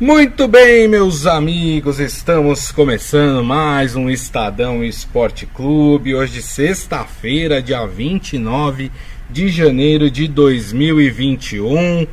Muito bem, meus amigos, estamos começando mais um Estadão Esporte Clube. Hoje, sexta-feira, dia 29 de janeiro de 2021.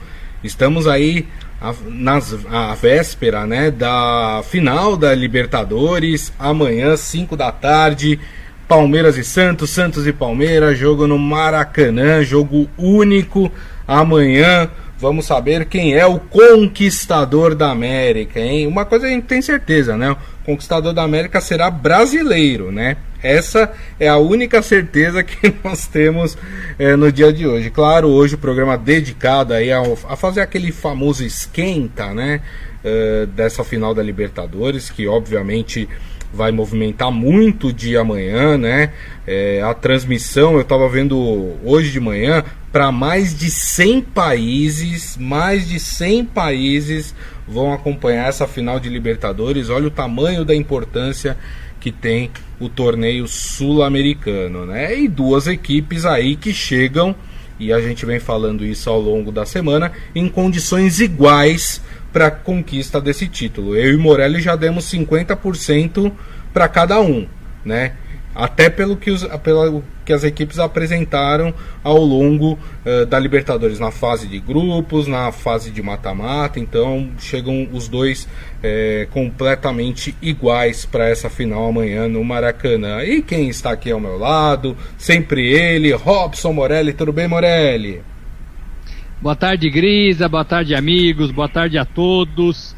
Estamos aí a, nas, véspera né, da final da Libertadores. Amanhã, 5 da tarde, Palmeiras e Santos, Santos e Palmeiras, jogo no Maracanã, jogo único. Amanhã Vamos saber quem é o conquistador da América, hein? Uma coisa a gente tem certeza, né? O conquistador da América será brasileiro, né? Essa é a única certeza que nós temos é, no dia de hoje. Claro, hoje o programa dedicado aí ao, a fazer aquele famoso esquenta, né? Uh, dessa final da Libertadores, que obviamente vai movimentar muito o dia amanhã, né? É, a transmissão eu estava vendo hoje de manhã para mais de 100 países, mais de 100 países vão acompanhar essa final de Libertadores. Olha o tamanho da importância que tem o torneio sul-americano, né? E duas equipes aí que chegam e a gente vem falando isso ao longo da semana em condições iguais para a conquista desse título. Eu e Morelli já demos 50% para cada um, né? Até pelo que, os, pelo que as equipes apresentaram ao longo uh, da Libertadores, na fase de grupos, na fase de mata-mata. Então chegam os dois é, completamente iguais para essa final amanhã no Maracanã. E quem está aqui ao meu lado, sempre ele, Robson Morelli. Tudo bem, Morelli? Boa tarde, Grisa. Boa tarde, amigos. Boa tarde a todos.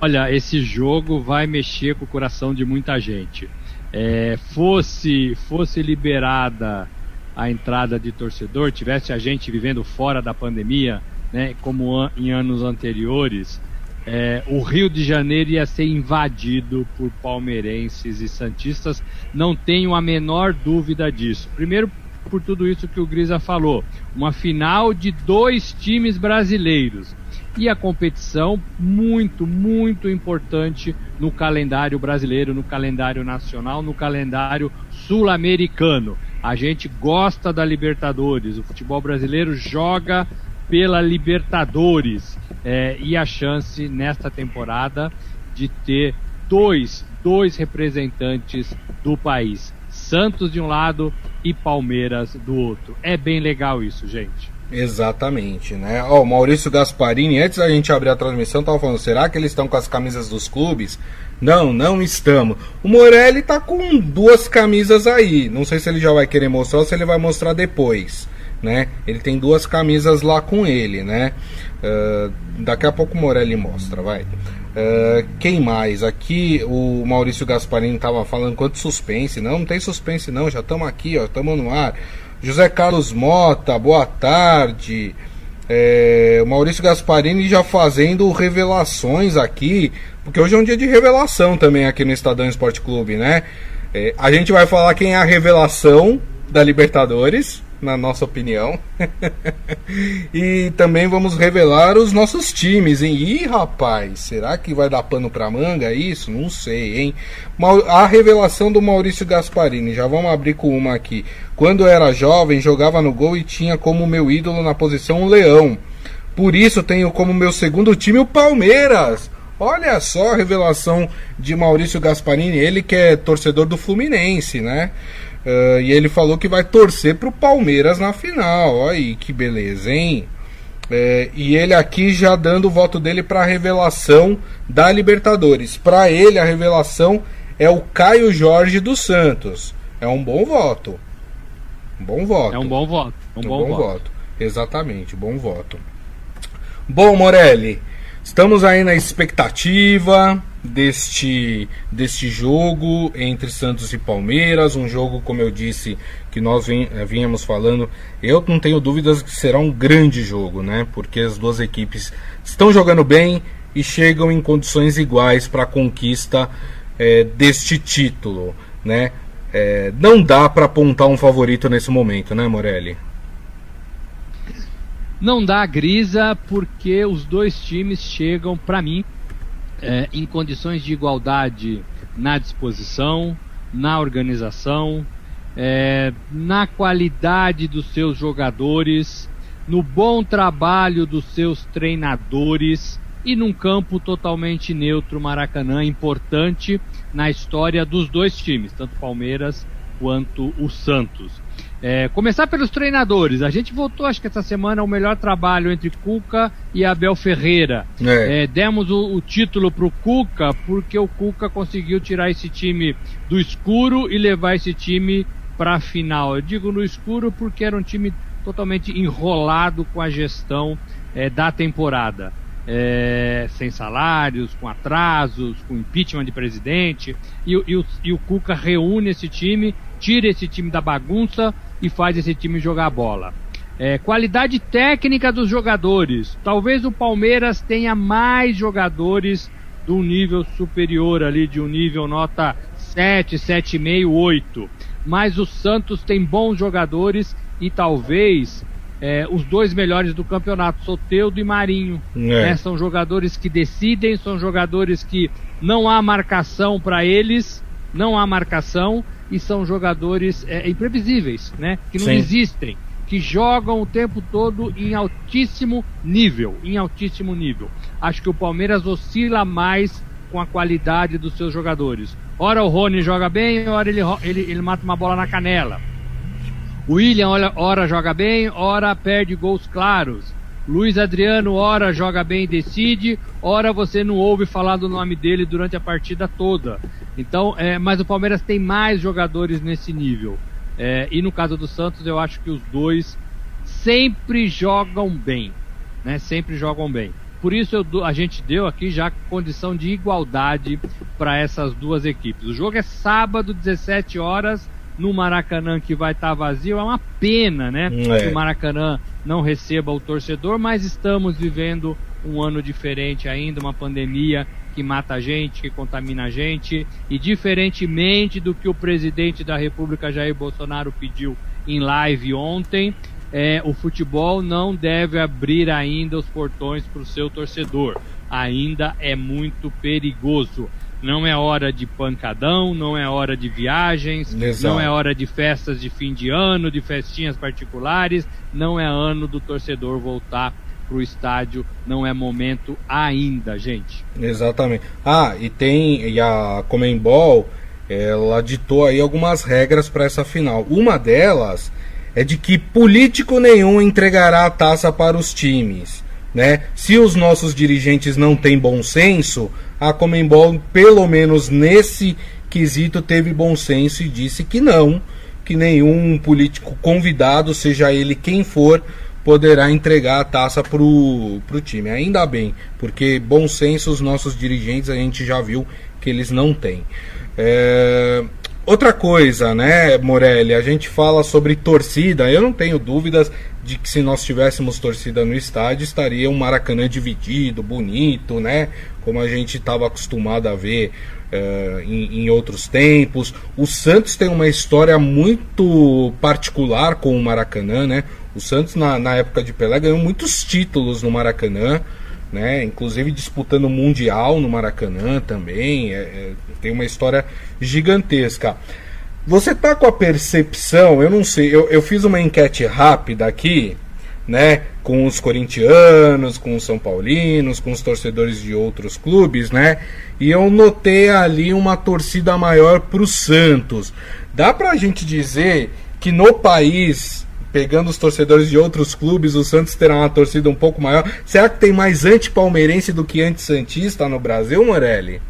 Olha, esse jogo vai mexer com o coração de muita gente é, fosse, fosse liberada a entrada de torcedor, tivesse a gente vivendo fora da pandemia, né, como an em anos anteriores, é, o Rio de Janeiro ia ser invadido por palmeirenses e santistas, não tenho a menor dúvida disso. Primeiro, por tudo isso que o Grisa falou, uma final de dois times brasileiros. E a competição muito, muito importante no calendário brasileiro, no calendário nacional, no calendário sul-americano. A gente gosta da Libertadores, o futebol brasileiro joga pela Libertadores. É, e a chance nesta temporada de ter dois, dois representantes do país, Santos de um lado e Palmeiras do outro. É bem legal isso, gente. Exatamente, né? Ó, o Maurício Gasparini, antes da gente abrir a transmissão, tava falando, será que eles estão com as camisas dos clubes? Não, não estamos. O Morelli tá com duas camisas aí. Não sei se ele já vai querer mostrar ou se ele vai mostrar depois, né? Ele tem duas camisas lá com ele, né? Uh, daqui a pouco o Morelli mostra, vai. Uh, quem mais? Aqui o Maurício Gasparini tava falando quanto suspense. Não, não tem suspense não, já estamos aqui, ó, estamos no ar. José Carlos Mota, boa tarde. É, o Maurício Gasparini já fazendo revelações aqui, porque hoje é um dia de revelação também aqui no Estadão Esporte Clube, né? É, a gente vai falar quem é a revelação da Libertadores, na nossa opinião. e também vamos revelar os nossos times, hein? Ih, rapaz, será que vai dar pano pra manga isso? Não sei, hein? A revelação do Maurício Gasparini, já vamos abrir com uma aqui. Quando era jovem, jogava no gol e tinha como meu ídolo na posição o Leão. Por isso tenho como meu segundo time o Palmeiras. Olha só a revelação de Maurício Gasparini, ele que é torcedor do Fluminense, né? Uh, e ele falou que vai torcer pro Palmeiras na final. Olha aí que beleza, hein? É, e ele aqui já dando o voto dele para a revelação da Libertadores. Para ele, a revelação é o Caio Jorge dos Santos. É um bom voto. Um bom voto. É um bom voto. Um, um bom, bom voto. voto. Exatamente, bom voto. Bom, Morelli, estamos aí na expectativa deste, deste jogo entre Santos e Palmeiras, um jogo, como eu disse, que nós eh, vínhamos falando, eu não tenho dúvidas que será um grande jogo, né? Porque as duas equipes estão jogando bem e chegam em condições iguais para a conquista é, deste título, né? É, não dá para apontar um favorito nesse momento, né, Morelli? Não dá grisa porque os dois times chegam, para mim, é, em condições de igualdade na disposição, na organização, é, na qualidade dos seus jogadores, no bom trabalho dos seus treinadores. e num campo totalmente neutro, Maracanã, importante na história dos dois times, tanto Palmeiras quanto o Santos. É, começar pelos treinadores. A gente voltou, acho que essa semana, ao melhor trabalho entre Cuca e Abel Ferreira. É. É, demos o, o título para o Cuca porque o Cuca conseguiu tirar esse time do escuro e levar esse time para a final. Eu digo no escuro porque era um time totalmente enrolado com a gestão é, da temporada. É, sem salários, com atrasos, com impeachment de presidente, e, e, o, e o Cuca reúne esse time, tira esse time da bagunça e faz esse time jogar bola. É, qualidade técnica dos jogadores. Talvez o Palmeiras tenha mais jogadores de um nível superior ali, de um nível nota 7, 7,5, 8. Mas o Santos tem bons jogadores e talvez é, os dois melhores do campeonato, Soteudo e Marinho. É. Né? São jogadores que decidem, são jogadores que não há marcação para eles, não há marcação e são jogadores é, imprevisíveis, né? Que não Sim. existem, que jogam o tempo todo em altíssimo nível, em altíssimo nível. Acho que o Palmeiras oscila mais com a qualidade dos seus jogadores. Ora o Rony joga bem, ora ele, ele, ele mata uma bola na canela. O William, ora, ora joga bem, ora perde gols claros. Luiz Adriano, ora joga bem e decide, ora você não ouve falar do nome dele durante a partida toda. Então, é, mas o Palmeiras tem mais jogadores nesse nível. É, e no caso do Santos, eu acho que os dois sempre jogam bem. Né? Sempre jogam bem. Por isso eu, a gente deu aqui já condição de igualdade para essas duas equipes. O jogo é sábado, 17 horas, no Maracanã que vai estar tá vazio. É uma pena, né? É. Que o Maracanã não receba o torcedor, mas estamos vivendo um ano diferente ainda, uma pandemia que mata a gente, que contamina a gente, e diferentemente do que o presidente da República Jair Bolsonaro pediu em live ontem, é, o futebol não deve abrir ainda os portões para o seu torcedor. Ainda é muito perigoso. Não é hora de pancadão, não é hora de viagens, Exato. não é hora de festas de fim de ano, de festinhas particulares, não é ano do torcedor voltar para o estádio, não é momento ainda, gente. Exatamente. Ah, e tem e a Comembol, ela ditou aí algumas regras para essa final. Uma delas é de que político nenhum entregará a taça para os times. Né? Se os nossos dirigentes não têm bom senso, a Comembol, pelo menos nesse quesito, teve bom senso e disse que não, que nenhum político convidado, seja ele quem for, poderá entregar a taça pro, pro time. Ainda bem, porque bom senso os nossos dirigentes a gente já viu que eles não têm. É... Outra coisa, né, Morelli, a gente fala sobre torcida. Eu não tenho dúvidas de que se nós tivéssemos torcida no estádio, estaria um Maracanã dividido, bonito, né? Como a gente estava acostumado a ver uh, em, em, outros tempos. O Santos tem uma história muito particular com o Maracanã, né? O Santos, na, na época de Pelé, ganhou muitos títulos no Maracanã. Né? Inclusive disputando o Mundial no Maracanã também. É, é, tem uma história gigantesca. Você tá com a percepção, eu não sei, eu, eu fiz uma enquete rápida aqui, né? Com os corintianos, com os são paulinos, com os torcedores de outros clubes, né? E eu notei ali uma torcida maior pro Santos. Dá pra gente dizer que no país, pegando os torcedores de outros clubes, o Santos terá uma torcida um pouco maior. Será que tem mais anti-palmeirense do que anti-santista no Brasil, Morelli?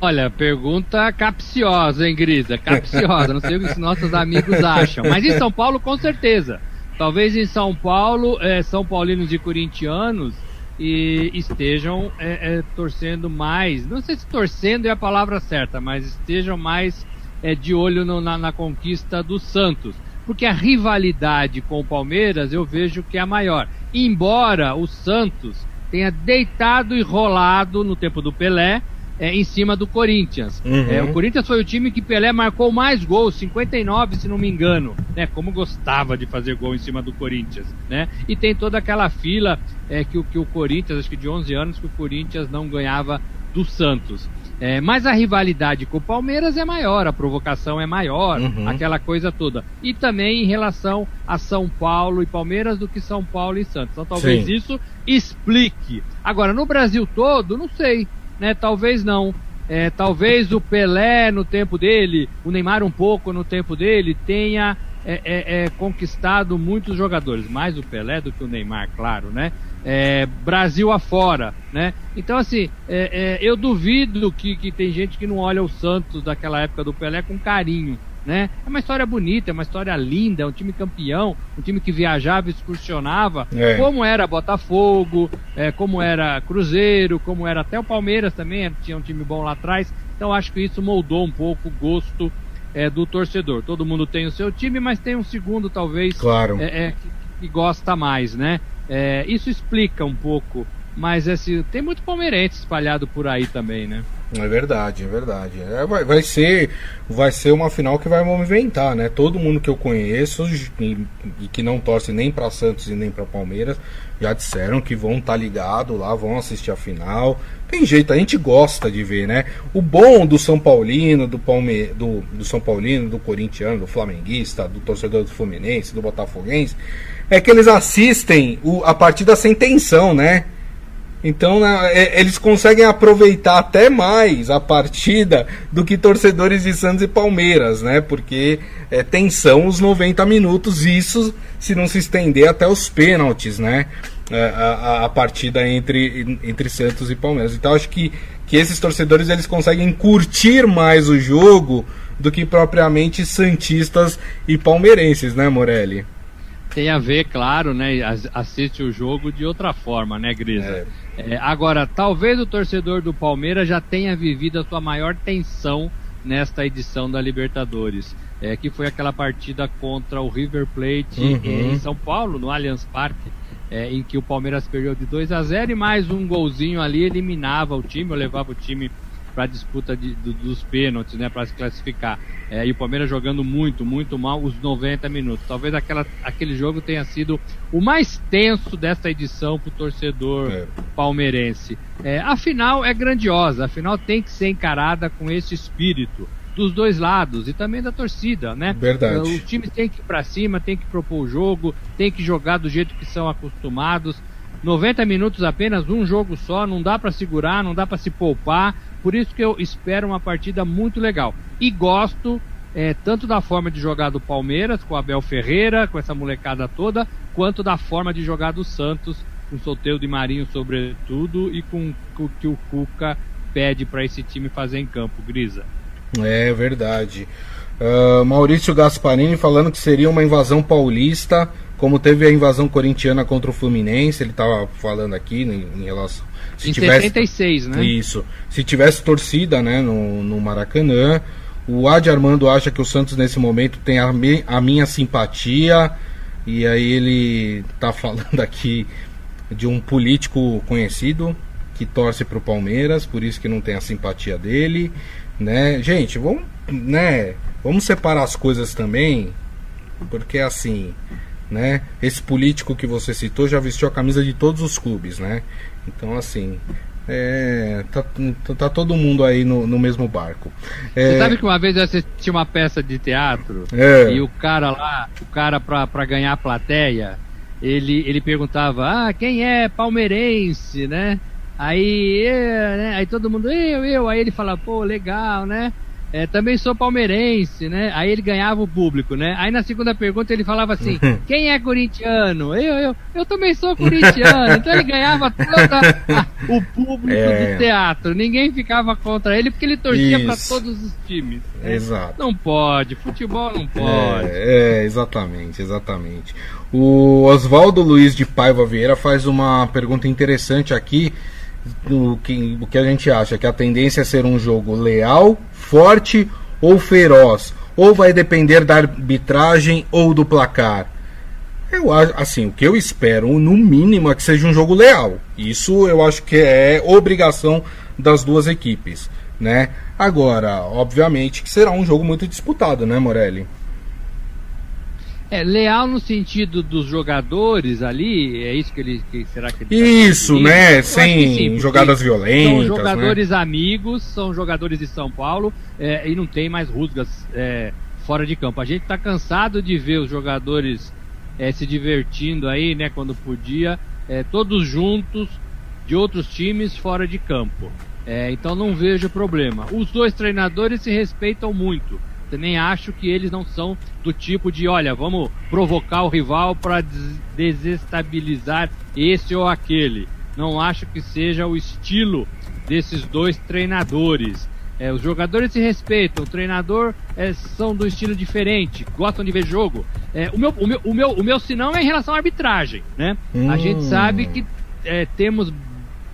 Olha, pergunta capciosa, hein, Grisa? Capciosa. Não sei o que os nossos amigos acham. Mas em São Paulo, com certeza. Talvez em São Paulo, é, São Paulinos e corintianos e estejam é, é, torcendo mais. Não sei se torcendo é a palavra certa, mas estejam mais é, de olho no, na, na conquista do Santos. Porque a rivalidade com o Palmeiras eu vejo que é a maior. Embora o Santos tenha deitado e rolado no tempo do Pelé, é, em cima do Corinthians. Uhum. É, o Corinthians foi o time que Pelé marcou mais gols, 59 se não me engano, né? Como gostava de fazer gol em cima do Corinthians, né? E tem toda aquela fila é, que, que o Corinthians, acho que de 11 anos que o Corinthians não ganhava do Santos. É, mas a rivalidade com o Palmeiras é maior, a provocação é maior, uhum. aquela coisa toda. E também em relação a São Paulo e Palmeiras do que São Paulo e Santos. Então talvez Sim. isso explique. Agora, no Brasil todo, não sei, né? Talvez não. É, talvez o Pelé no tempo dele, o Neymar um pouco no tempo dele, tenha é, é, é, conquistado muitos jogadores, mais o Pelé do que o Neymar, claro, né? É, Brasil afora, né? Então, assim, é, é, eu duvido que, que tem gente que não olha o Santos daquela época do Pelé com carinho, né? É uma história bonita, é uma história linda, é um time campeão, um time que viajava, excursionava, é. como era Botafogo, é, como era Cruzeiro, como era até o Palmeiras também, tinha um time bom lá atrás. Então, acho que isso moldou um pouco o gosto é, do torcedor. Todo mundo tem o seu time, mas tem um segundo, talvez, claro. é, que, que, gosta mais, né? É, isso explica um pouco, mas assim, tem muito palmeirense espalhado por aí também, né? É verdade, é verdade. É, vai, vai, ser, vai ser uma final que vai movimentar, né? Todo mundo que eu conheço e, e que não torce nem para Santos e nem para Palmeiras já disseram que vão estar tá ligado lá, vão assistir a final. Tem jeito, a gente gosta de ver, né? O bom do São Paulino, do, Palme... do, do São Paulino, do corintiano, do flamenguista, do torcedor do Fluminense, do Botafoguense, é que eles assistem o, a partida sem tensão, né? Então é, eles conseguem aproveitar até mais a partida do que torcedores de Santos e Palmeiras, né? Porque é, tensão os 90 minutos, isso se não se estender até os pênaltis, né? É, a, a, partida entre, entre Santos e Palmeiras. Então acho que, que esses torcedores eles conseguem curtir mais o jogo do que propriamente santistas e palmeirenses, né, Morelli? Tem a ver, claro, né? Assiste o jogo de outra forma, né, Grisa? É. É, agora, talvez o torcedor do Palmeiras já tenha vivido a sua maior tensão nesta edição da Libertadores, é, que foi aquela partida contra o River Plate uhum. em São Paulo, no Allianz Parque, é, em que o Palmeiras perdeu de 2 a 0 e mais um golzinho ali eliminava o time, ou levava o time para a disputa de, do, dos pênaltis, né, para se classificar. É, e o Palmeiras jogando muito, muito mal os 90 minutos. Talvez aquela, aquele jogo tenha sido o mais tenso desta edição para o torcedor é. palmeirense. É, a final é grandiosa, a final tem que ser encarada com esse espírito dos dois lados e também da torcida, né? Verdade. Os times têm que ir para cima, tem que propor o jogo, tem que jogar do jeito que são acostumados. 90 minutos apenas, um jogo só, não dá para segurar, não dá para se poupar. Por isso que eu espero uma partida muito legal. E gosto é, tanto da forma de jogar do Palmeiras, com Abel Ferreira, com essa molecada toda, quanto da forma de jogar do Santos, com o Solteiro de Marinho sobretudo, e com o que o Cuca pede para esse time fazer em campo, Grisa. É verdade. Uh, Maurício Gasparini falando que seria uma invasão paulista, como teve a invasão corintiana contra o Fluminense, ele estava falando aqui em, em relação se em tivesse, 76, né? Isso. Se tivesse torcida né, no, no Maracanã. O Adi Armando acha que o Santos nesse momento tem a, me, a minha simpatia. E aí ele tá falando aqui de um político conhecido que torce para o Palmeiras, por isso que não tem a simpatia dele, né? Gente, vamos, né? Vamos separar as coisas também, porque assim, né? Esse político que você citou já vestiu a camisa de todos os clubes, né? Então, assim, é, tá, tá, todo mundo aí no, no mesmo barco. É, Você sabe que uma vez eu assisti uma peça de teatro é, e o cara lá, o cara pra, pra ganhar a plateia, ele, ele perguntava, ah, quem é palmeirense, né? Aí, é, né? aí todo mundo, eu, eu, aí ele fala, pô, legal, né? É, também sou palmeirense, né? Aí ele ganhava o público, né? Aí na segunda pergunta ele falava assim: quem é corintiano? Eu, eu, eu também sou corintiano. então ele ganhava todo o público é... do teatro. Ninguém ficava contra ele porque ele torcia para todos os times. Né? Exato. Não pode, futebol não pode. É, é exatamente, exatamente. O Oswaldo Luiz de Paiva Vieira faz uma pergunta interessante aqui do que, o que a gente acha que a tendência é ser um jogo leal, forte ou feroz, ou vai depender da arbitragem ou do placar. Eu assim, o que eu espero, no mínimo, é que seja um jogo leal. Isso eu acho que é obrigação das duas equipes, né? Agora, obviamente que será um jogo muito disputado, né, Morelli? É, leal no sentido dos jogadores ali, é isso que ele. Que, será que ele tá Isso, tá né? Sem sim, jogadas violentas. São né? jogadores né? amigos, são jogadores de São Paulo é, e não tem mais rusgas é, fora de campo. A gente tá cansado de ver os jogadores é, se divertindo aí, né, quando podia, é, todos juntos de outros times fora de campo. É, então não vejo problema. Os dois treinadores se respeitam muito. Também acho que eles não são do tipo de, olha, vamos provocar o rival para desestabilizar esse ou aquele. Não acho que seja o estilo desses dois treinadores. É, os jogadores se respeitam, o treinador é, são do estilo diferente, gostam de ver jogo. É, o, meu, o, meu, o, meu, o meu sinão é em relação à arbitragem. Né? Hum. A gente sabe que é, temos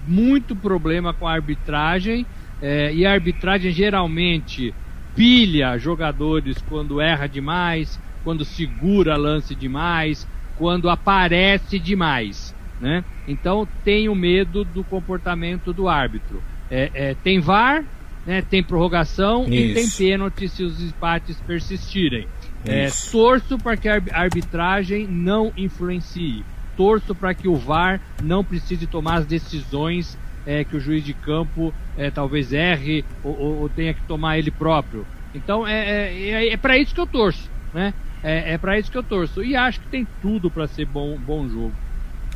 muito problema com a arbitragem é, e a arbitragem geralmente pilha jogadores quando erra demais, quando segura lance demais, quando aparece demais. Né? Então tenho medo do comportamento do árbitro. É, é, tem VAR, né, tem prorrogação Isso. e tem pênalti se os empates persistirem. É, torço para que a arbitragem não influencie. Torço para que o VAR não precise tomar as decisões é, que o juiz de campo é, talvez erre ou, ou, ou, tenha que tomar ele próprio. Então é, é, é, é para isso que eu torço, né? É, é para isso que eu torço. E acho que tem tudo para ser bom, bom jogo.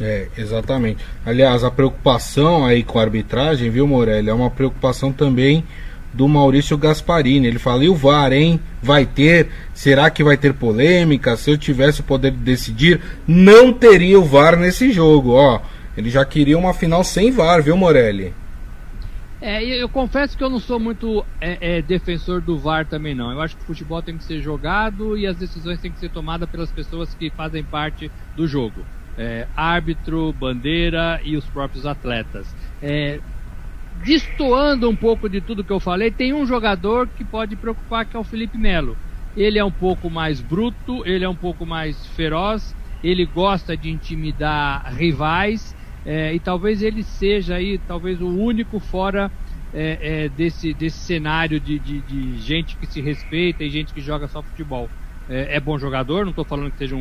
É, exatamente. Aliás, a preocupação aí com a arbitragem, viu, Morelli, é uma preocupação também do Maurício Gasparini. Ele fala: e o VAR, hein? Vai ter? Será que vai ter polêmica? Se eu tivesse o poder de decidir, não teria o VAR nesse jogo, ó. Ele já queria uma final sem VAR, viu, Morelli? É, eu confesso que eu não sou muito é, é, defensor do VAR também não. Eu acho que o futebol tem que ser jogado e as decisões têm que ser tomadas pelas pessoas que fazem parte do jogo. É, árbitro, bandeira e os próprios atletas. É, destoando um pouco de tudo que eu falei, tem um jogador que pode preocupar que é o Felipe Melo. Ele é um pouco mais bruto, ele é um pouco mais feroz, ele gosta de intimidar rivais é, e talvez ele seja aí, talvez o único fora é, é, desse, desse cenário de, de, de, gente que se respeita e gente que joga só futebol. É, é bom jogador, não estou falando que seja um,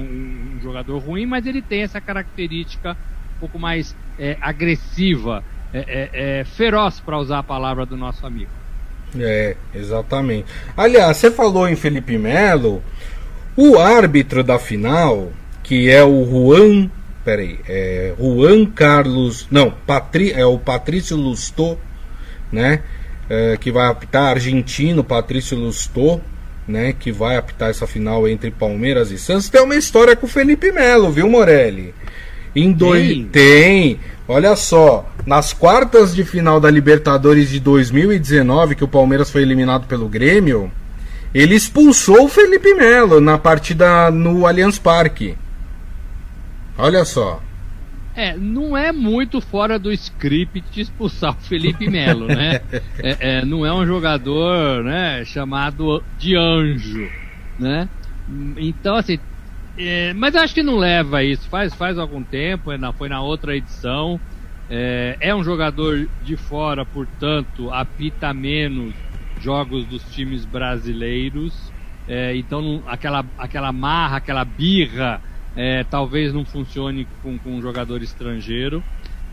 um, jogador ruim, mas ele tem essa característica um pouco mais é, agressiva, é, feroz, para usar a palavra do nosso amigo. É, exatamente. Aliás, você falou em Felipe Melo, o árbitro da final, que é o Juan peraí, é Juan Carlos, não, Patri, é o Patrício Lustô, né? É, que vai apitar argentino, Patrício Lustô, né? Que vai apitar essa final entre Palmeiras e Santos. Tem uma história com o Felipe Melo, viu, Morelli? Em dois... Tem. Olha só, nas quartas de final da Libertadores de 2019, que o Palmeiras foi eliminado pelo Grêmio, ele expulsou o Felipe Melo na partida no Allianz Parque. Olha só. É, não é muito fora do script de expulsar o Felipe Melo, né? é, é, não é um jogador, né, chamado de anjo, né? Então, assim, é, mas acho que não leva isso. Faz, faz algum tempo, é foi na outra edição. É, é um jogador de fora, portanto, apita menos jogos dos times brasileiros. É, então, aquela, aquela marra, aquela birra é, talvez não funcione com, com um jogador estrangeiro.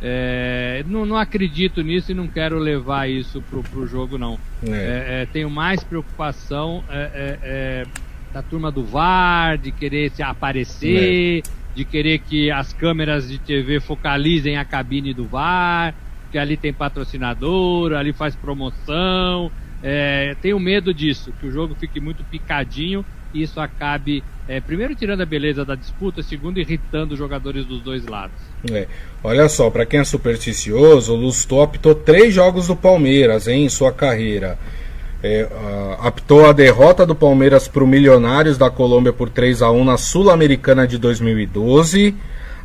É, não, não, acredito nisso e não quero levar isso pro, pro jogo, não. É. é, é tenho mais preocupação é, da turma do VAR, de querer se aparecer, de querer que as câmeras de TV focalizem a cabine do VAR, que ali tem patrocinador, ali faz promoção. tenho medo disso, que o jogo fique muito picadinho e isso acabe, é, primeiro, tirando a beleza da disputa, segundo, irritando os jogadores dos dois lados. É. Olha só, para quem é supersticioso, o Lustó optou três jogos do Palmeiras hein, em sua carreira. É, uh, aptou a derrota do Palmeiras para o Milionários da Colômbia por 3 a 1 na Sul-Americana de 2012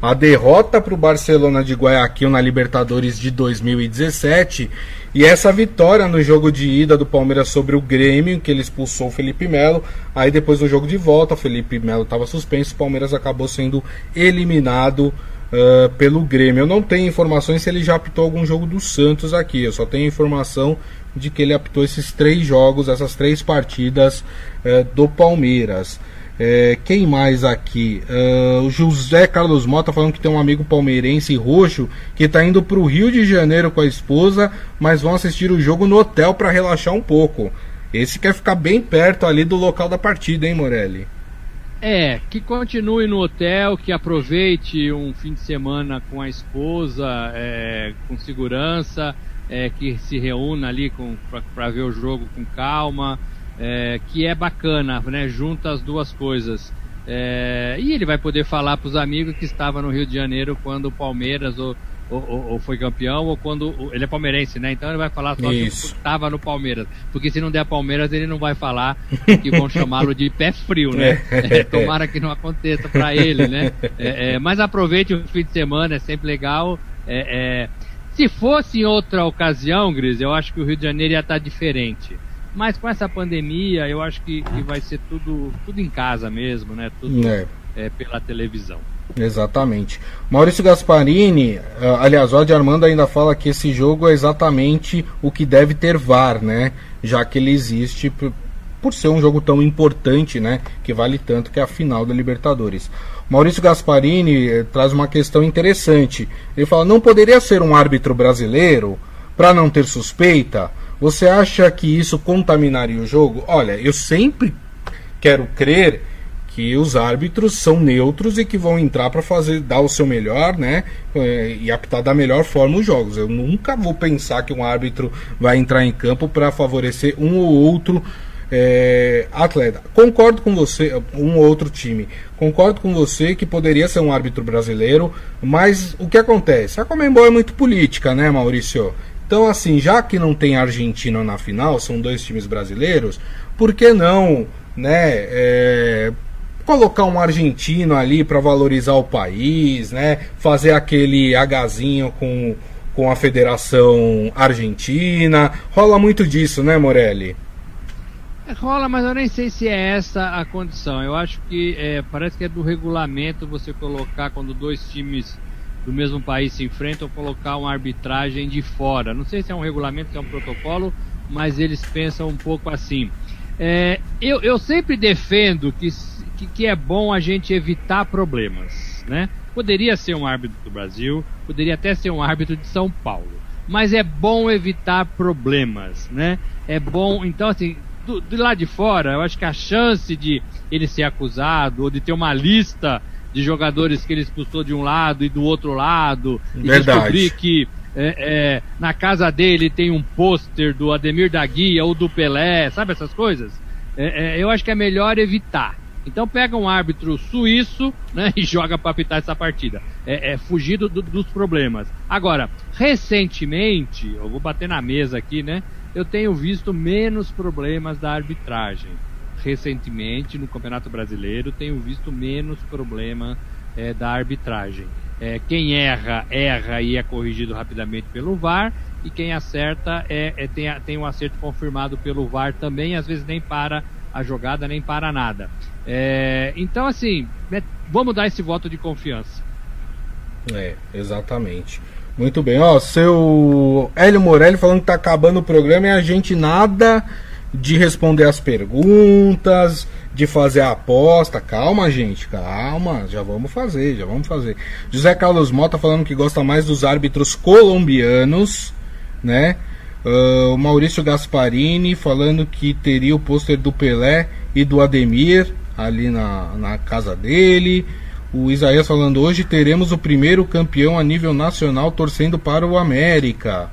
a derrota para o Barcelona de Guayaquil na Libertadores de 2017 e essa vitória no jogo de ida do Palmeiras sobre o Grêmio, que ele expulsou o Felipe Melo. Aí depois do jogo de volta, o Felipe Melo estava suspenso, o Palmeiras acabou sendo eliminado uh, pelo Grêmio. Eu não tenho informações se ele já apitou algum jogo do Santos aqui, eu só tenho informação de que ele apitou esses três jogos, essas três partidas uh, do Palmeiras. É, quem mais aqui? Uh, o José Carlos Mota falando que tem um amigo palmeirense roxo que está indo para o Rio de Janeiro com a esposa, mas vão assistir o jogo no hotel para relaxar um pouco. Esse quer ficar bem perto ali do local da partida, hein, Morelli? É, que continue no hotel, que aproveite um fim de semana com a esposa, é, com segurança, é, que se reúna ali para ver o jogo com calma, é, que é bacana, né? Junta as duas coisas. É, e ele vai poder falar para os amigos que estava no Rio de Janeiro quando o Palmeiras ou ou, ou, foi campeão, ou quando. Ele é palmeirense, né? Então ele vai falar só Isso. que estava no Palmeiras. Porque se não der Palmeiras, ele não vai falar que vão chamá-lo de pé frio, né? É, tomara que não aconteça para ele, né? É, é, mas aproveite o fim de semana, é sempre legal. É, é, se fosse em outra ocasião, Gris, eu acho que o Rio de Janeiro ia estar diferente. Mas com essa pandemia, eu acho que, que vai ser tudo, tudo em casa mesmo, né? Tudo é. pela televisão. Exatamente. Maurício Gasparini, uh, aliás, o Adi Armando ainda fala que esse jogo é exatamente o que deve ter VAR, né? Já que ele existe por, por ser um jogo tão importante, né? Que vale tanto que é a final da Libertadores. Maurício Gasparini eh, traz uma questão interessante. Ele fala: não poderia ser um árbitro brasileiro para não ter suspeita? Você acha que isso contaminaria o jogo? Olha, eu sempre quero crer que os árbitros são neutros e que vão entrar para fazer dar o seu melhor, né, é, e apitar da melhor forma os jogos. Eu nunca vou pensar que um árbitro vai entrar em campo para favorecer um ou outro é, atleta. Concordo com você, um ou outro time. Concordo com você que poderia ser um árbitro brasileiro, mas o que acontece? A Comembol é muito política, né, Maurício? Então, assim, já que não tem Argentina na final, são dois times brasileiros, por que não, né, é, colocar um argentino ali para valorizar o país, né? Fazer aquele agazinho com, com a Federação Argentina. Rola muito disso, né, Morelli? É, rola, mas eu nem sei se é essa a condição. Eu acho que é, parece que é do regulamento você colocar quando dois times do mesmo país se enfrentam, colocar uma arbitragem de fora. Não sei se é um regulamento, se é um protocolo, mas eles pensam um pouco assim. É, eu, eu sempre defendo que que, que é bom a gente evitar problemas, né? Poderia ser um árbitro do Brasil, poderia até ser um árbitro de São Paulo, mas é bom evitar problemas, né? É bom, então assim, do, lado de fora, eu acho que a chance de ele ser acusado ou de ter uma lista de jogadores que ele expulsou de um lado e do outro lado Verdade. e descobrir que é, é, na casa dele tem um pôster do Ademir da Guia ou do Pelé, sabe essas coisas? É, é eu acho que é melhor evitar. Então pega um árbitro suíço né, e joga para apitar essa partida. É, é fugir do, dos problemas. Agora, recentemente, eu vou bater na mesa aqui, né? Eu tenho visto menos problemas da arbitragem. Recentemente, no Campeonato Brasileiro, tenho visto menos problema é, da arbitragem. É, quem erra, erra e é corrigido rapidamente pelo VAR, e quem acerta é, é tem, tem um acerto confirmado pelo VAR também, às vezes nem para a jogada, nem para nada. É, então, assim, né, vamos dar esse voto de confiança. É, exatamente. Muito bem, ó, seu Hélio Morelli falando que tá acabando o programa e a gente nada de responder as perguntas, de fazer a aposta. Calma, gente, calma, já vamos fazer, já vamos fazer. José Carlos Mota falando que gosta mais dos árbitros colombianos, né? Uh, Maurício Gasparini falando que teria o pôster do Pelé e do Ademir ali na, na casa dele. O Isaías falando hoje teremos o primeiro campeão a nível nacional torcendo para o América.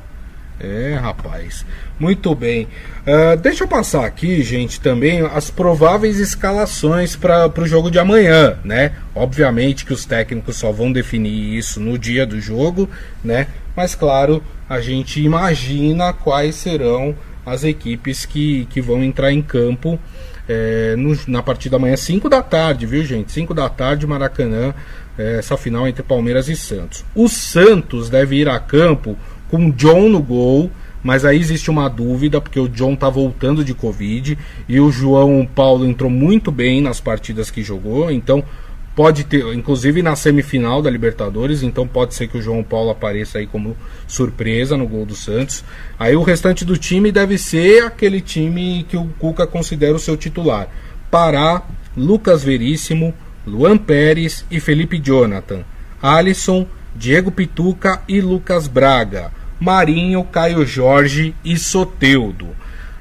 É, rapaz. Muito bem. Uh, deixa eu passar aqui, gente, também as prováveis escalações para o jogo de amanhã, né? Obviamente que os técnicos só vão definir isso no dia do jogo, né? Mas claro, a gente imagina quais serão as equipes que, que vão entrar em campo é, no, na partida amanhã, 5 da tarde, viu gente? 5 da tarde, Maracanã, é, essa final entre Palmeiras e Santos. O Santos deve ir a campo com John no gol, mas aí existe uma dúvida, porque o John tá voltando de Covid e o João Paulo entrou muito bem nas partidas que jogou, então Pode ter, inclusive na semifinal da Libertadores, então pode ser que o João Paulo apareça aí como surpresa no gol do Santos. Aí o restante do time deve ser aquele time que o Cuca considera o seu titular. Pará, Lucas Veríssimo, Luan Pérez e Felipe Jonathan, Alisson, Diego Pituca e Lucas Braga, Marinho, Caio Jorge e Soteudo.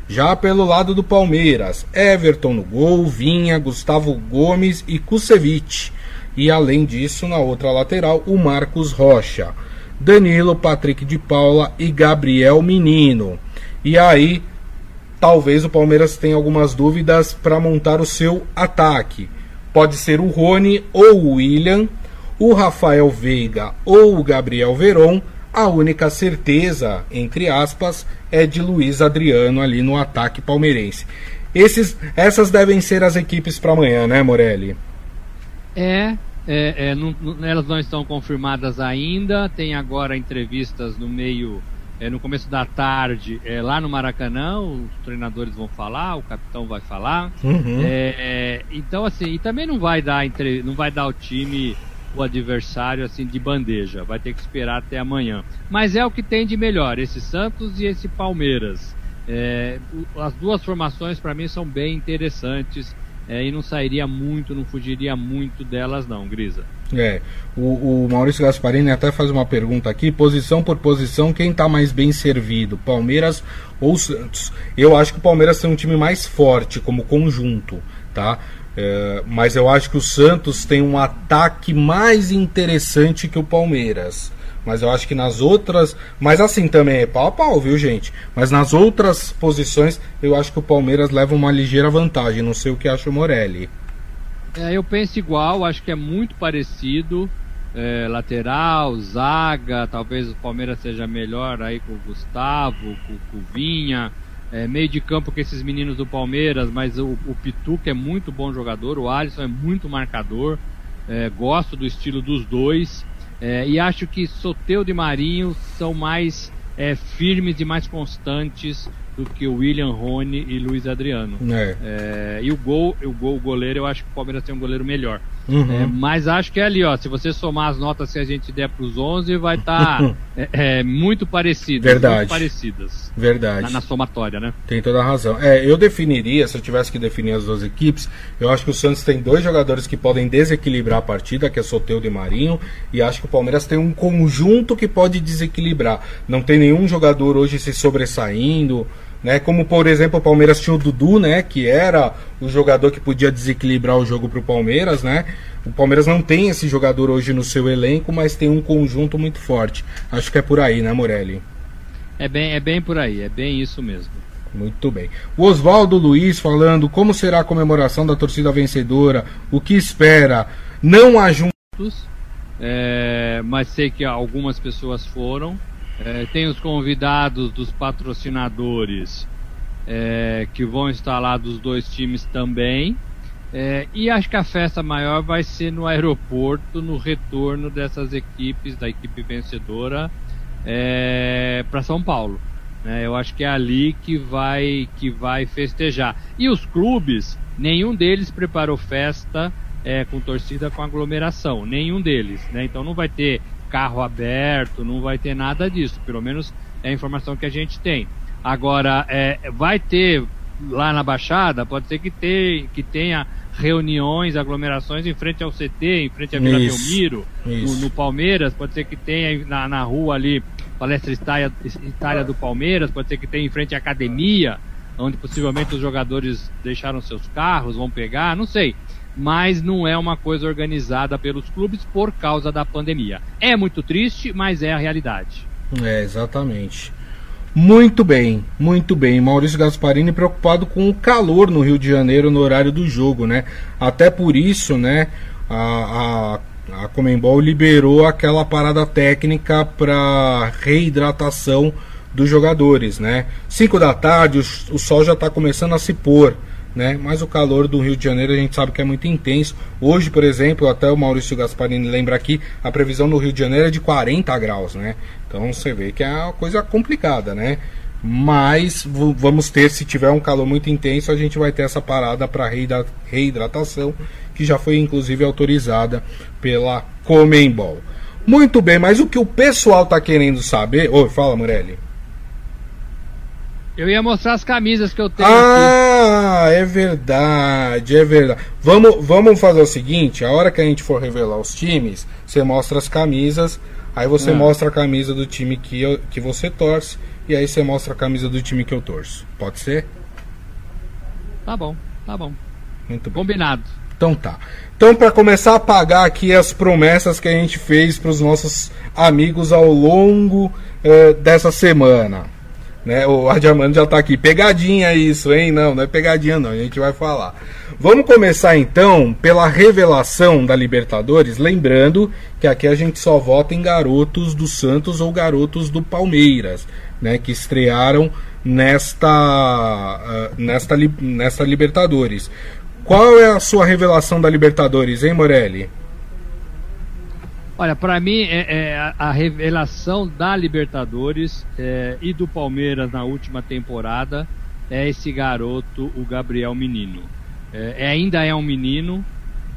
Já pelo lado do Palmeiras, Everton no gol, Vinha, Gustavo Gomes e Kusevich. E além disso, na outra lateral, o Marcos Rocha, Danilo, Patrick de Paula e Gabriel Menino. E aí, talvez o Palmeiras tenha algumas dúvidas para montar o seu ataque. Pode ser o Rony ou o William, o Rafael Veiga ou o Gabriel Veron. A única certeza, entre aspas, é de Luiz Adriano ali no ataque palmeirense. Esses, essas devem ser as equipes para amanhã, né, Morelli? É, é, é não, elas não estão confirmadas ainda. Tem agora entrevistas no meio, é, no começo da tarde, é, lá no Maracanã. Os treinadores vão falar, o capitão vai falar. Uhum. É, é, então, assim, e também não vai dar, entre, não vai dar o time o adversário assim de bandeja. Vai ter que esperar até amanhã. Mas é o que tem de melhor, esse Santos e esse Palmeiras. É, as duas formações para mim são bem interessantes é, e não sairia muito, não fugiria muito delas não, Grisa. É, o, o Maurício Gasparini até faz uma pergunta aqui, posição por posição, quem está mais bem servido, Palmeiras ou Santos? Eu acho que o Palmeiras tem um time mais forte como conjunto, tá? É, mas eu acho que o Santos tem um ataque mais interessante que o Palmeiras. Mas eu acho que nas outras. Mas assim também é pau a pau, viu, gente? Mas nas outras posições, eu acho que o Palmeiras leva uma ligeira vantagem. Não sei o que acha o Morelli. É, eu penso igual, acho que é muito parecido. É, lateral, zaga, talvez o Palmeiras seja melhor aí com o Gustavo, com, o Vinha é, meio de campo com esses meninos do Palmeiras, mas o, o Pituca é muito bom jogador, o Alisson é muito marcador, é, gosto do estilo dos dois é, e acho que Soteudo e Marinho são mais é, firmes e mais constantes do que o William Rony e Luiz Adriano. É. É, e o gol, o gol, o goleiro, eu acho que o Palmeiras tem um goleiro melhor. Uhum. É, mas acho que é ali, ó. Se você somar as notas que a gente der para os 11, vai estar tá, é, é, muito parecido. Verdade. Muito parecidas. Verdade. Na, na, somatória, né? Tem toda a razão. É, eu definiria, se eu tivesse que definir as duas equipes, eu acho que o Santos tem dois jogadores que podem desequilibrar a partida, que é Soteudo e Marinho, e acho que o Palmeiras tem um conjunto que pode desequilibrar. Não tem nenhum jogador hoje se sobressaindo. Né? Como por exemplo o Palmeiras tinha o Dudu, né? Que era o jogador que podia desequilibrar o jogo para o Palmeiras, né? O Palmeiras não tem esse jogador hoje no seu elenco, mas tem um conjunto muito forte. Acho que é por aí, né, Morelli? É bem, é bem por aí, é bem isso mesmo. Muito bem. O Oswaldo Luiz falando como será a comemoração da torcida vencedora, o que espera. Não há juntos, é, mas sei que algumas pessoas foram. É, tem os convidados dos patrocinadores é, que vão estar lá dos dois times também. É, e acho que a festa maior vai ser no aeroporto, no retorno dessas equipes, da equipe vencedora, é, para São Paulo. É, eu acho que é ali que vai, que vai festejar. E os clubes, nenhum deles preparou festa é, com torcida com aglomeração, nenhum deles. Né? Então não vai ter carro aberto, não vai ter nada disso. Pelo menos é a informação que a gente tem. Agora, é, vai ter lá na Baixada, pode ser que, ter, que tenha reuniões, aglomerações em frente ao CT, em frente à Vila Belmiro, no, no, Palmeiras, pode ser que tenha na, na rua ali, palestra Itália, Itália do Palmeiras, pode ser que tenha em frente à academia, onde possivelmente os jogadores deixaram seus carros, vão pegar, não sei mas não é uma coisa organizada pelos clubes por causa da pandemia. É muito triste, mas é a realidade. É, exatamente. Muito bem, muito bem. Maurício Gasparini preocupado com o calor no Rio de Janeiro no horário do jogo, né? Até por isso, né, a, a, a Comembol liberou aquela parada técnica para reidratação dos jogadores, né? 5 da tarde, o, o sol já está começando a se pôr né? Mas o calor do Rio de Janeiro a gente sabe que é muito intenso. Hoje, por exemplo, até o Maurício Gasparini lembra aqui, a previsão no Rio de Janeiro é de 40 graus, né? Então você vê que é uma coisa complicada, né? Mas vamos ter, se tiver um calor muito intenso, a gente vai ter essa parada para reidratação, que já foi inclusive autorizada pela Comembol. Muito bem, mas o que o pessoal tá querendo saber. Oi, fala, Morelli. Eu ia mostrar as camisas que eu tenho ah, Ah, é verdade, é verdade. Vamos, vamos fazer o seguinte: a hora que a gente for revelar os times, você mostra as camisas, aí você Ah. mostra a camisa do time que, eu, que você torce, e aí você mostra a camisa do time que eu torço. Pode ser? Tá bom, tá bom. Muito bem. Combinado. Então tá. Então, para começar a pagar aqui as promessas que a gente fez para os nossos amigos ao longo eh, dessa semana. Né? O Adjamano já tá aqui. Pegadinha isso, hein? Não, não é pegadinha não, a gente vai falar. Vamos começar então pela revelação da Libertadores, lembrando que aqui a gente só vota em garotos do Santos ou garotos do Palmeiras, né, que estrearam nesta ah, nesta nesta Libertadores. Qual é a sua revelação da Libertadores, hein, Morelli? Olha, pra mim é, é a, revelação da Libertadores é, e do Palmeiras na última temporada é esse garoto, o Gabriel Menino. É, é, ainda é um menino,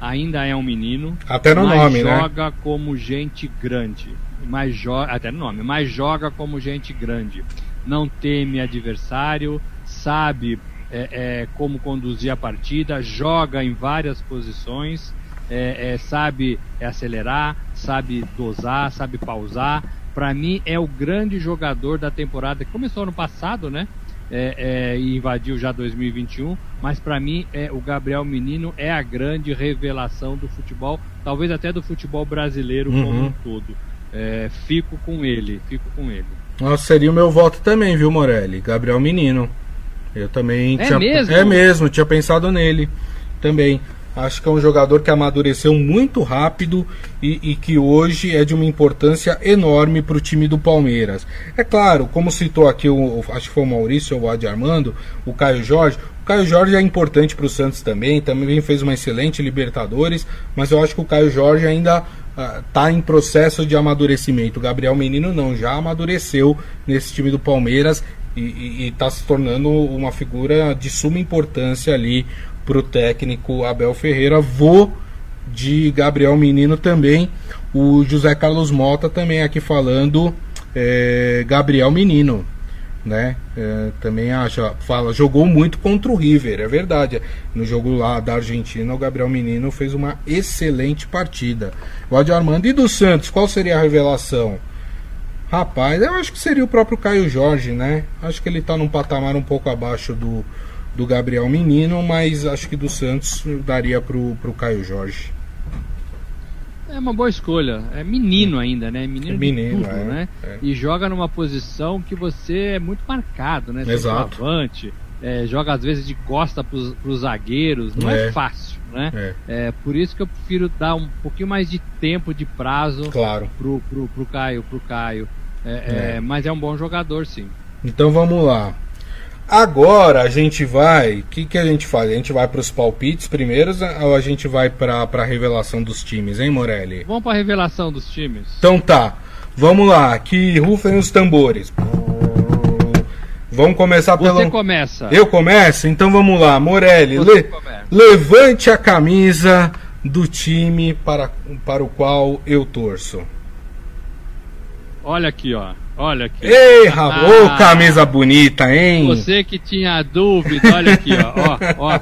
ainda é um menino. Até no mas nome, né? joga como gente grande. Mas joga, até no nome, mas joga como gente grande. Não teme adversário, sabe é, é, como conduzir a partida, joga em várias posições, é, é, sabe acelerar, sabe dosar, sabe pausar. Para mim é o grande jogador da temporada que começou ano passado, né? É, é, e invadiu já 2021, mas para mim é o Gabriel Menino é a grande revelação do futebol, talvez até do futebol brasileiro como Uhum. um todo. É, fico com ele, fico com ele. Nossa, seria o meu voto também, viu, Morelli? Gabriel Menino. Eu também É tinha. mesmo? É mesmo, tinha pensado nele também. Acho que é um jogador que amadureceu muito rápido e, e que hoje é de uma importância enorme para o time do Palmeiras. É claro, como citou aqui, o, acho que foi o Maurício ou o Adi Armando, o Caio Jorge. O Caio Jorge é importante para o Santos também, também fez uma excelente Libertadores, mas eu acho que o Caio Jorge ainda está em processo de amadurecimento. O Gabriel Menino não, já amadureceu nesse time do Palmeiras e está se tornando uma figura de suma importância ali para o técnico Abel Ferreira. Vou de Gabriel Menino também. O José Carlos Mota também aqui falando é, Gabriel Menino. Né? É, também acha, fala, jogou muito contra o River, é verdade. No jogo lá da Argentina, o Gabriel Menino fez uma excelente partida. O Adi Armando e do Santos, qual seria a revelação? Rapaz, eu acho que seria o próprio Caio Jorge, né? Acho que ele tá num patamar um pouco abaixo do, do Gabriel Menino, mas acho que do Santos daria pro, pro Caio Jorge. É uma boa escolha. É menino ainda, né? Menino, É menino, tudo, é, né? é. E joga numa posição que você é muito marcado, né? Exato. Centroavante, é, joga às vezes de costa pros, pros zagueiros. Não é, É. fácil, né? É, É por isso que eu prefiro dar um pouquinho mais de tempo de prazo claro. pro, pro, pro Caio, pro Caio. É, É. é, mas é um bom jogador, sim. Então vamos lá. Agora a gente vai. O que, que a gente faz? A gente vai para os palpites primeiros ou a gente vai para a revelação dos times, hein, Morelli? Vamos pra revelação dos times. Então tá. Vamos lá. Que rufem os tambores. Vamos começar Você pelo. começa. Eu começo? Então vamos lá. Morelli, Você le- levante a camisa do time para, para o qual eu torço. Olha aqui, ó. Olha aqui. Ei, rapaz, ô Ah. camisa bonita, hein? Você que tinha dúvida, olha aqui, ó, ó, ó,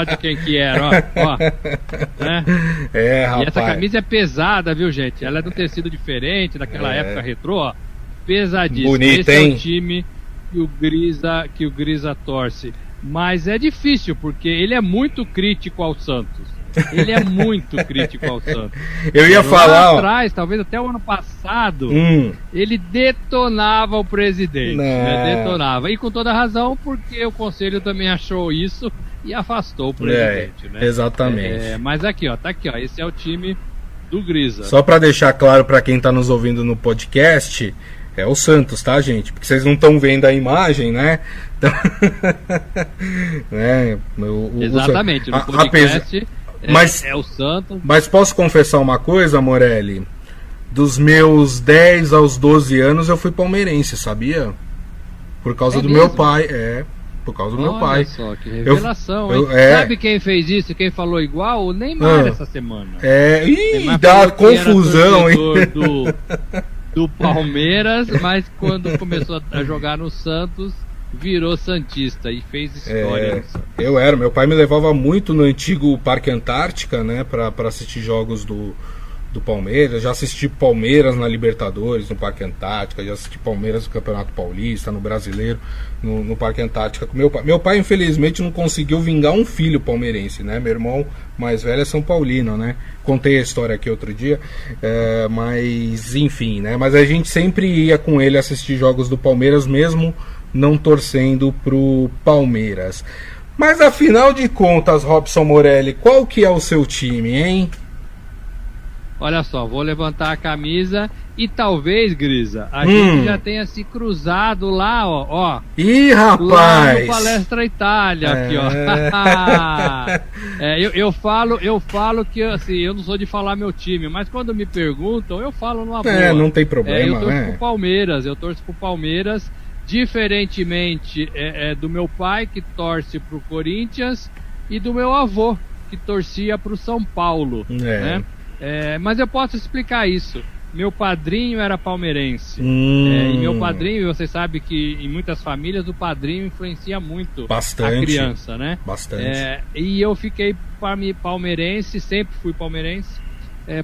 ó de quem que era, ó, ó, né? É, E rapaz. essa camisa é pesada, viu, gente? Ela é de um tecido diferente, daquela É. época retrô, ó, pesadíssima. Bonita, Esse é hein? o time que o Grisa, que o Grisa torce. Mas é difícil, porque ele é muito crítico ao Santos. Ele é muito crítico ao Santos. Eu ia Lá falar, ó. atrás, talvez até o ano passado, Hum, ele detonava o presidente. Né? Detonava. E com toda razão, porque o conselho também achou isso e afastou o é, presidente. né? exatamente. É, mas aqui, ó, tá aqui, ó. Esse é o time do Grisa. Só pra deixar claro pra quem tá nos ouvindo no podcast, é o Santos, tá, gente? Porque vocês não estão vendo a imagem, né? Então... né? o- o- o- Exatamente, no a- podcast apesar- é, mas- é o Santos. Mas posso confessar uma coisa, Morelli? Dos meus 10 aos 12 anos eu fui palmeirense, sabia? Por causa É do mesmo? meu pai, é. Por causa do meu Olha pai. só, que revelação, eu- hein? é. Sabe quem fez isso, quem falou igual? O Neymar Ah. essa semana. É, ih, dá confusão, hein? Do, do Palmeiras, mas quando começou a jogar no Santos, virou Santista e fez história. É, eu era, meu pai me levava muito no antigo Parque Antártica, né, para assistir jogos do, do Palmeiras, já assisti Palmeiras na Libertadores, no Parque Antártica, já assisti Palmeiras no Campeonato Paulista, no Brasileiro, no, no Parque Antártica meu pai. Meu pai, infelizmente, não conseguiu vingar um filho palmeirense, né? Meu irmão mais velho é São Paulino, né? Contei a história aqui outro dia, é, mas enfim, né? Mas a gente sempre ia com ele assistir jogos do Palmeiras, mesmo não torcendo pro Palmeiras. Mas afinal de contas, Robson Morelli, qual que é o seu time, hein? Olha só, vou levantar a camisa e talvez, Grisa, a hum. gente já tenha se cruzado lá, ó. ó Ih, rapaz! Lá no Palestra Itália, é... aqui, ó. é, eu, eu, falo, eu falo que assim, eu não sou de falar meu time, mas quando me perguntam, eu falo numa é, boa. É, não tem problema. É, eu torço né? pro Palmeiras, eu torço pro Palmeiras, diferentemente é, é, do meu pai, que torce pro Corinthians, e do meu avô, que torcia pro São Paulo. É. Né? É, mas eu posso explicar isso. Meu padrinho era palmeirense. Hum. É, e meu padrinho, você sabe que em muitas famílias o padrinho influencia muito Bastante. a criança, né? Bastante. É, e eu fiquei palmeirense, sempre fui palmeirense,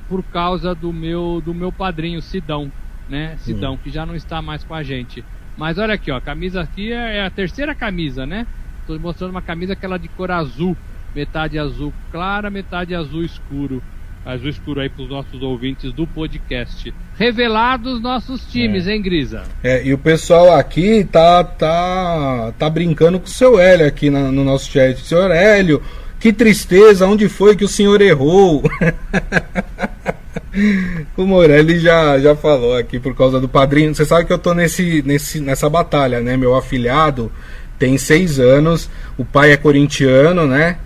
por causa do meu, do meu padrinho, Sidão, né? Sidão, hum. que já não está mais com a gente. Mas olha aqui, ó, a camisa aqui é, é a terceira camisa, né? Estou mostrando uma camisa aquela de cor azul, metade azul clara, metade azul escuro azul escuro aí para os nossos ouvintes do podcast. Revelados nossos times, é. hein, Grisa? É, e o pessoal aqui tá, tá, tá brincando com o seu Hélio aqui na, no nosso chat. Senhor Hélio, que tristeza, onde foi que o senhor errou? o Morelli já, já falou aqui por causa do padrinho. Você sabe que eu tô nesse, nesse, nessa batalha, né? Meu afilhado tem seis anos, o pai é corintiano, né?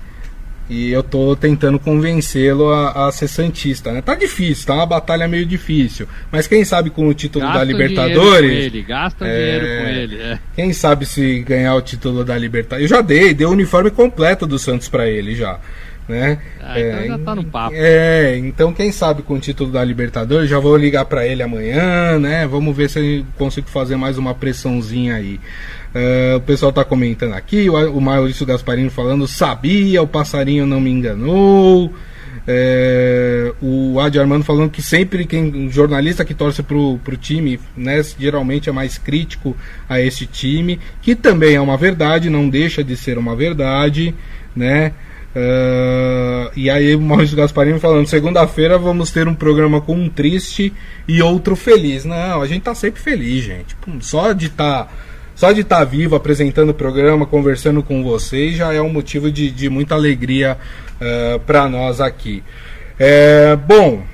E eu tô tentando convencê-lo a, a, ser Santista, né? Tá difícil, tá uma batalha meio difícil. Mas quem sabe com o título gasta da Libertadores. Ele, gasta é, dinheiro com ele. É. Quem sabe se ganhar o título da Libertadores. Eu já dei, dei o uniforme completo do Santos para ele já. Né? Ah, então é, já tá no papo. É, então quem sabe com o título da Libertadores, já vou ligar para ele amanhã, né? Vamos ver se eu consigo fazer mais uma pressãozinha aí. Uh, o pessoal está comentando aqui, o, o Maurício Gasparini falando, sabia, o passarinho não me enganou. É, o Adi Armando falando que sempre quem jornalista que torce pro, pro time, né, geralmente é mais crítico a esse time, que também é uma verdade, não deixa de ser uma verdade, né? Uh, e aí o Maurício Gasparini falando, segunda-feira vamos ter um programa com um triste e outro feliz. Não, a gente tá sempre feliz, gente. Só de estar tá só de estar tá vivo, apresentando o programa, conversando com vocês, já é um motivo de, de muita alegria uh, eh, para nós aqui. É, bom,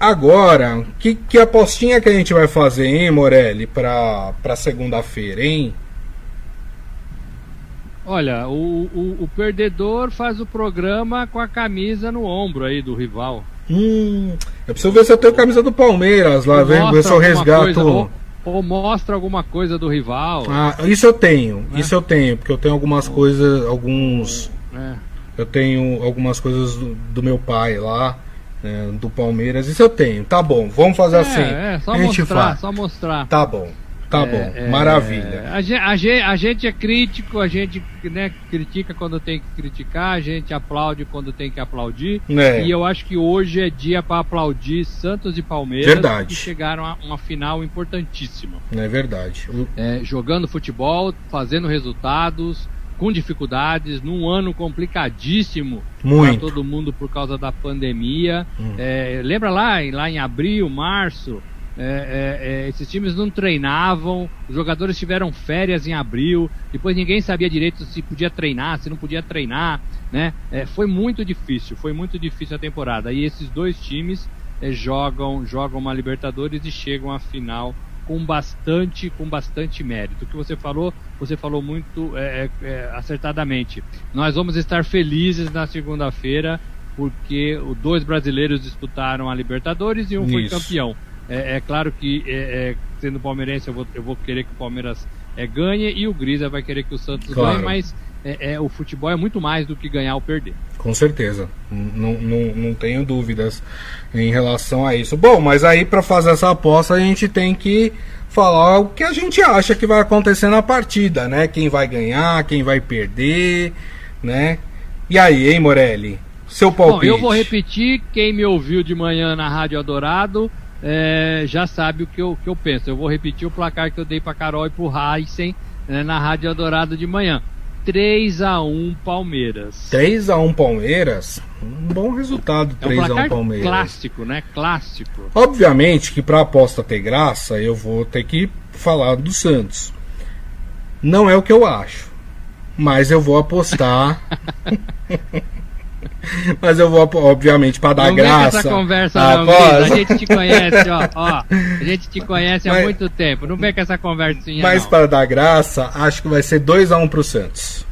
agora, que, que apostinha que a gente vai fazer, hein, Morelli, para segunda-feira, hein? Olha, o, o, o, perdedor faz o programa com a camisa no ombro aí do rival. Hum, eu preciso ver se eu tenho camisa do Palmeiras lá, ver se eu resgato. Coisa, ou mostra alguma coisa do rival. Ah, isso eu tenho, né? isso eu tenho, porque eu tenho algumas coisas, alguns. É. Eu tenho algumas coisas do, do meu pai lá, né, do Palmeiras, isso eu tenho. Tá bom, vamos fazer é, assim. É, só a gente mostrar, faz. só mostrar. Tá bom. Tá é, bom, é, maravilha. A gente, a, gente, a gente, é crítico, a gente né, critica quando tem que criticar, a gente aplaude quando tem que aplaudir. É. E eu acho que hoje é dia para aplaudir Santos e Palmeiras verdade. que chegaram a uma final importantíssima. É verdade. É, jogando futebol, fazendo resultados, com dificuldades, num ano complicadíssimo para todo mundo por causa da pandemia. Hum. É, lembra lá, lá em abril, março, é, é, é, esses times não treinavam, os jogadores tiveram férias em abril, depois ninguém sabia direito se podia treinar, se não podia treinar, né? É, foi muito difícil, foi muito difícil a temporada. E esses dois times é, jogam, jogam uma Libertadores e chegam à final com bastante, com bastante mérito. O que você falou, você falou muito é, acertadamente. Nós vamos estar felizes na segunda-feira porque os dois brasileiros disputaram a Libertadores e um Isso. foi campeão. É, é claro que, é, é, sendo palmeirense, eu vou, eu vou querer que o Palmeiras é, ganhe e o Grisa vai querer que o Santos claro. ganhe, mas é, o futebol é muito mais do que ganhar ou perder. Com certeza, não, não, não tenho dúvidas em relação a isso. Bom, mas aí para fazer essa aposta a gente tem que falar o que a gente acha que vai acontecer na partida, né? Quem vai ganhar, quem vai perder, né? E aí, hein, Morelli? Seu palpite. Bom, eu vou repetir, quem me ouviu de manhã na Rádio Adorado é, já sabe o que eu, que eu penso. Eu vou repetir o placar que eu dei para Carol e para o Heisen né, na Rádio Adorado de manhã. 3 a 1 Palmeiras. 3 a 1 Palmeiras? Um bom resultado, 3 é um a 1 Palmeiras. Clássico, né? Clássico. Obviamente que para aposta ter graça, eu vou ter que falar do Santos. Não é o que eu acho, mas eu vou apostar Mas eu vou, obviamente, para dar não graça. essa conversa, não, A gente te conhece, ó, ó. A gente te conhece mas, há muito tempo. Não vem com essa conversinha. Mas para dar graça, acho que vai ser 2x1 um pro Santos.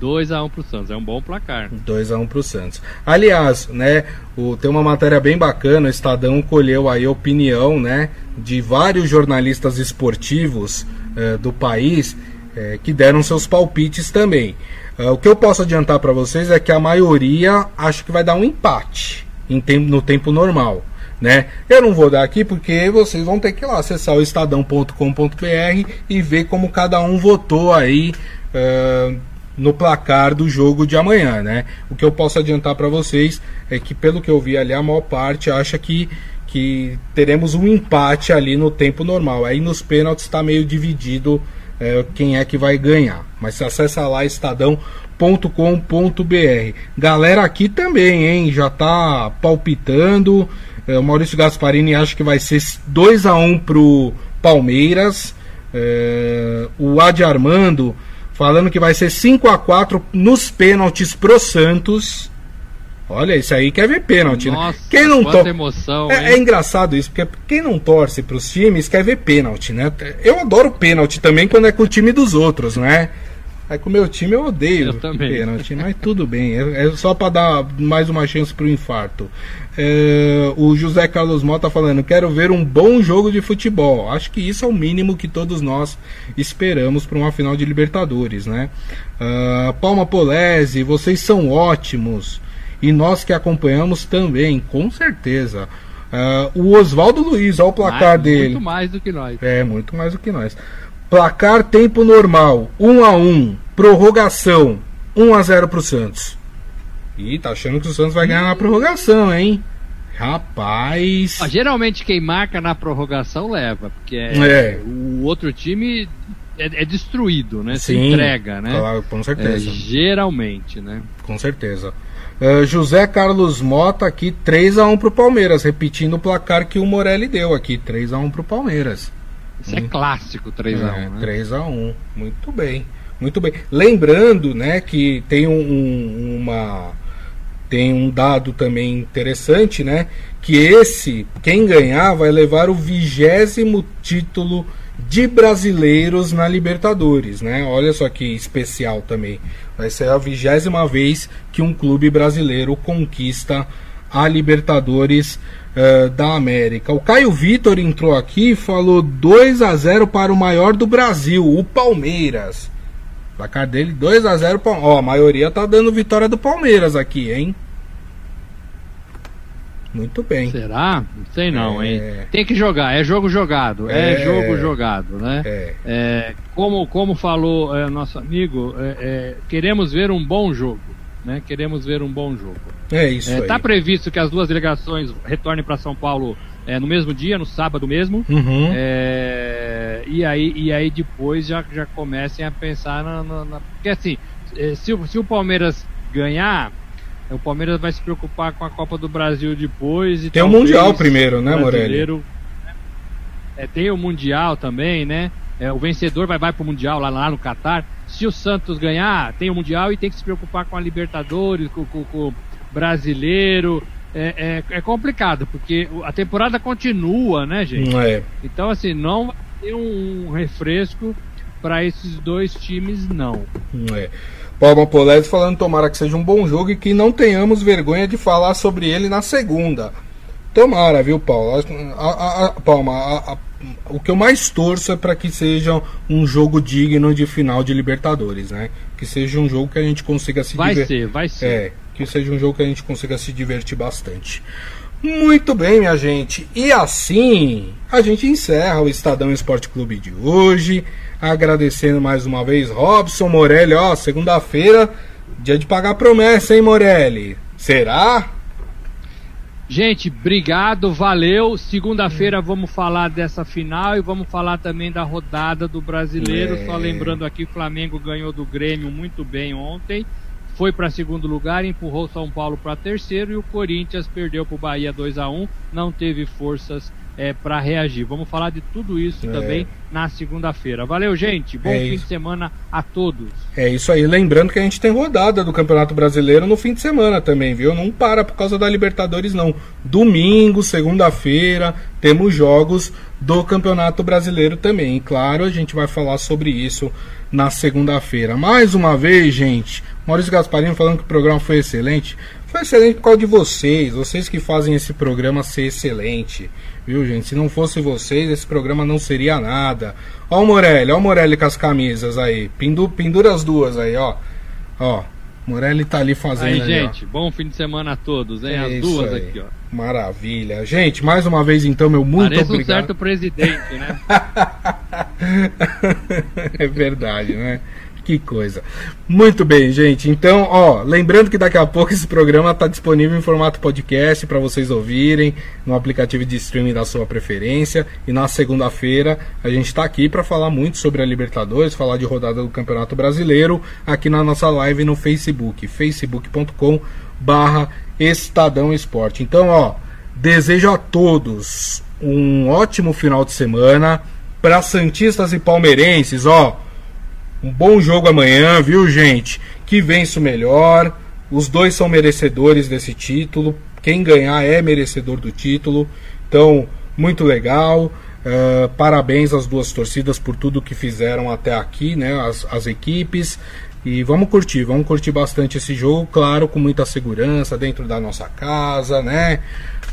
2x1 um pro Santos, é um bom placar. 2x1 um pro Santos. Aliás, né, o, tem uma matéria bem bacana, o Estadão colheu aí a opinião, né, de vários jornalistas esportivos eh, do país eh, que deram seus palpites também. Uh, o que eu posso adiantar para vocês é que a maioria acho que vai dar um empate em tempo, no tempo normal. Né? Eu não vou dar aqui porque vocês vão ter que ir lá acessar o estadão.com.br e ver como cada um votou aí uh, no placar do jogo de amanhã. Né? O que eu posso adiantar para vocês é que, pelo que eu vi ali, a maior parte acha que, que teremos um empate ali no tempo normal. Aí nos pênaltis está meio dividido é, quem é que vai ganhar. Mas acessa lá estadão.com.br. Galera aqui também, hein? Já tá palpitando. É, o Maurício Gasparini acha que vai ser 2 a 1 pro Palmeiras. É, o Adi Armando falando que vai ser 5 a 4 nos pênaltis pro Santos. Olha, isso aí quer ver pênalti, né? Nossa, né? Quem não to... emoção, é, é, engraçado isso, porque quem não torce para os times quer ver pênalti, né? Eu adoro pênalti também quando é com o time dos outros, né? Aí com o meu time eu odeio eu também. pênalti, mas tudo bem. É, é só para dar mais uma chance pro infarto. É, o José Carlos Mota falando: quero ver um bom jogo de futebol. Acho que isso é o mínimo que todos nós esperamos para uma final de Libertadores, né? Uh, Palma Polese, vocês são ótimos. E nós que acompanhamos também, com certeza. Uh, o Oswaldo Luiz, olha o placar mais, dele. Muito mais do que nós. É, muito mais do que nós. Placar tempo normal, 1 a 1 Prorrogação, 1 a 0 pro Santos. Ih, tá achando que o Santos vai ganhar na prorrogação, hein? Rapaz. Ah, geralmente quem marca na prorrogação leva, porque é, é. o outro time é, é, destruído, né? Sim, Se entrega, né? Claro, com certeza. É, geralmente, né? Com certeza. Uh, José Carlos Mota aqui 3 a 1 pro Palmeiras, repetindo o placar que o Morelli deu aqui, 3 a 1 pro Palmeiras. Isso hum. é clássico, 3 a 1, é, né? 3 a 1. Muito bem. Muito bem. Lembrando, né, que tem um, um, uma tem um dado também interessante, né, que esse quem ganhar vai levar o vigésimo título de brasileiros na Libertadores, né? Olha só que especial também. Vai ser a vigésima vez que um clube brasileiro conquista a Libertadores uh, da América. O Caio Vitor entrou aqui e falou 2 a 0 para o maior do Brasil, o Palmeiras. Placar dele 2 a 0 Ó, a maioria tá dando vitória do Palmeiras aqui, hein? Muito bem. Será? Não sei não, é... hein? Tem que jogar, é jogo jogado, é, é jogo jogado, né? É. é como, como falou é, nosso amigo, é, queremos ver um bom jogo, né? Queremos ver um bom jogo. É isso Está previsto que as duas delegações retornem para São Paulo no mesmo dia, no sábado mesmo. Uhum. e, aí, e aí depois já, já comecem a pensar na... na, na... Porque assim, se, se o Palmeiras ganhar o Palmeiras vai se preocupar com a Copa do Brasil depois. E tem o Mundial primeiro, né, Morelli? É, tem o Mundial também, né? É, o vencedor vai, vai pro Mundial lá, lá no Catar. Se o Santos ganhar, tem o Mundial e tem que se preocupar com a Libertadores, com, com, com o brasileiro. É, é, é, complicado, porque a temporada continua, né, gente? É. Então, assim, não vai ter um refresco para esses dois times, não. É. Palma Polese falando tomara que seja um bom jogo e que não tenhamos vergonha de falar sobre ele na segunda. Tomara, viu, Paulo? A, a, a, Palma, o que eu mais torço é para que seja um jogo digno de final de Libertadores, né? Que seja um jogo que a gente consiga se divertir. Vai ser, vai ser. É, que seja um jogo que a gente consiga se divertir bastante. Muito bem, minha gente. E assim a gente encerra o Estadão Esporte Clube de hoje. Agradecendo mais uma vez Robson Morelli. Ó, segunda-feira, dia de pagar promessa, hein, Morelli? Será? Gente, obrigado, valeu. Segunda-feira vamos falar dessa final e vamos falar também da rodada do brasileiro. É. Só lembrando aqui, o Flamengo ganhou do Grêmio muito bem ontem foi para segundo lugar, empurrou São Paulo para terceiro e o Corinthians perdeu para o Bahia 2 a 1 não teve forças é, para reagir. Vamos falar de tudo isso é. também na segunda-feira. Valeu, gente. Bom é fim isso. de semana a todos. É isso aí. Lembrando que a gente tem rodada do Campeonato Brasileiro no fim de semana também, viu? Não para por causa da Libertadores, não. Domingo, segunda-feira, temos jogos do Campeonato Brasileiro também. E claro, a gente vai falar sobre isso na segunda-feira. Mais uma vez, gente, Maurício Gasparini falando que o programa foi excelente. Foi excelente por causa de vocês, vocês que fazem esse programa ser excelente. Viu, gente? Se não fosse vocês, esse programa não seria nada. Ó o Morelli, ó o Morelli com as camisas aí. Pindu, pendura as duas aí, ó. Ó, Morelli tá ali fazendo. Aí, gente, bom fim de semana a todos, hein? As duas aí. aqui, ó. Maravilha. Gente, mais uma vez então, meu muito Parece obrigado. um certo presidente, né? é verdade, né? Que coisa. Muito bem, gente. Então, ó, lembrando que daqui a pouco esse programa está disponível em formato podcast para vocês ouvirem no aplicativo de streaming da sua preferência. E na segunda-feira a gente está aqui para falar muito sobre a Libertadores, falar de rodada do Campeonato Brasileiro aqui na nossa live no Facebook, facebook.com/barra Estadão Esporte. Então, ó, desejo a todos um ótimo final de semana para santistas e palmeirenses, ó um bom jogo amanhã, viu, gente? Que vença o melhor. Os dois são merecedores desse título. Quem ganhar é merecedor do título. Então, muito legal. Uh, parabéns às duas torcidas por tudo que fizeram até aqui, né? As, as equipes. E vamos curtir, vamos curtir bastante esse jogo, claro, com muita segurança dentro da nossa casa, né?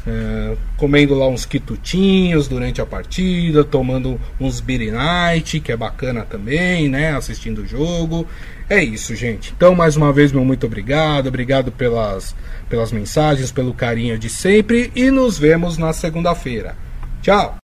É, comendo lá uns quitutinhos durante a partida, tomando uns beer night, que é bacana também, né? Assistindo o jogo. É isso, gente. Então, mais uma vez, meu muito obrigado. Obrigado pelas, pelas mensagens, pelo carinho de sempre. E nos vemos na segunda-feira. Tchau!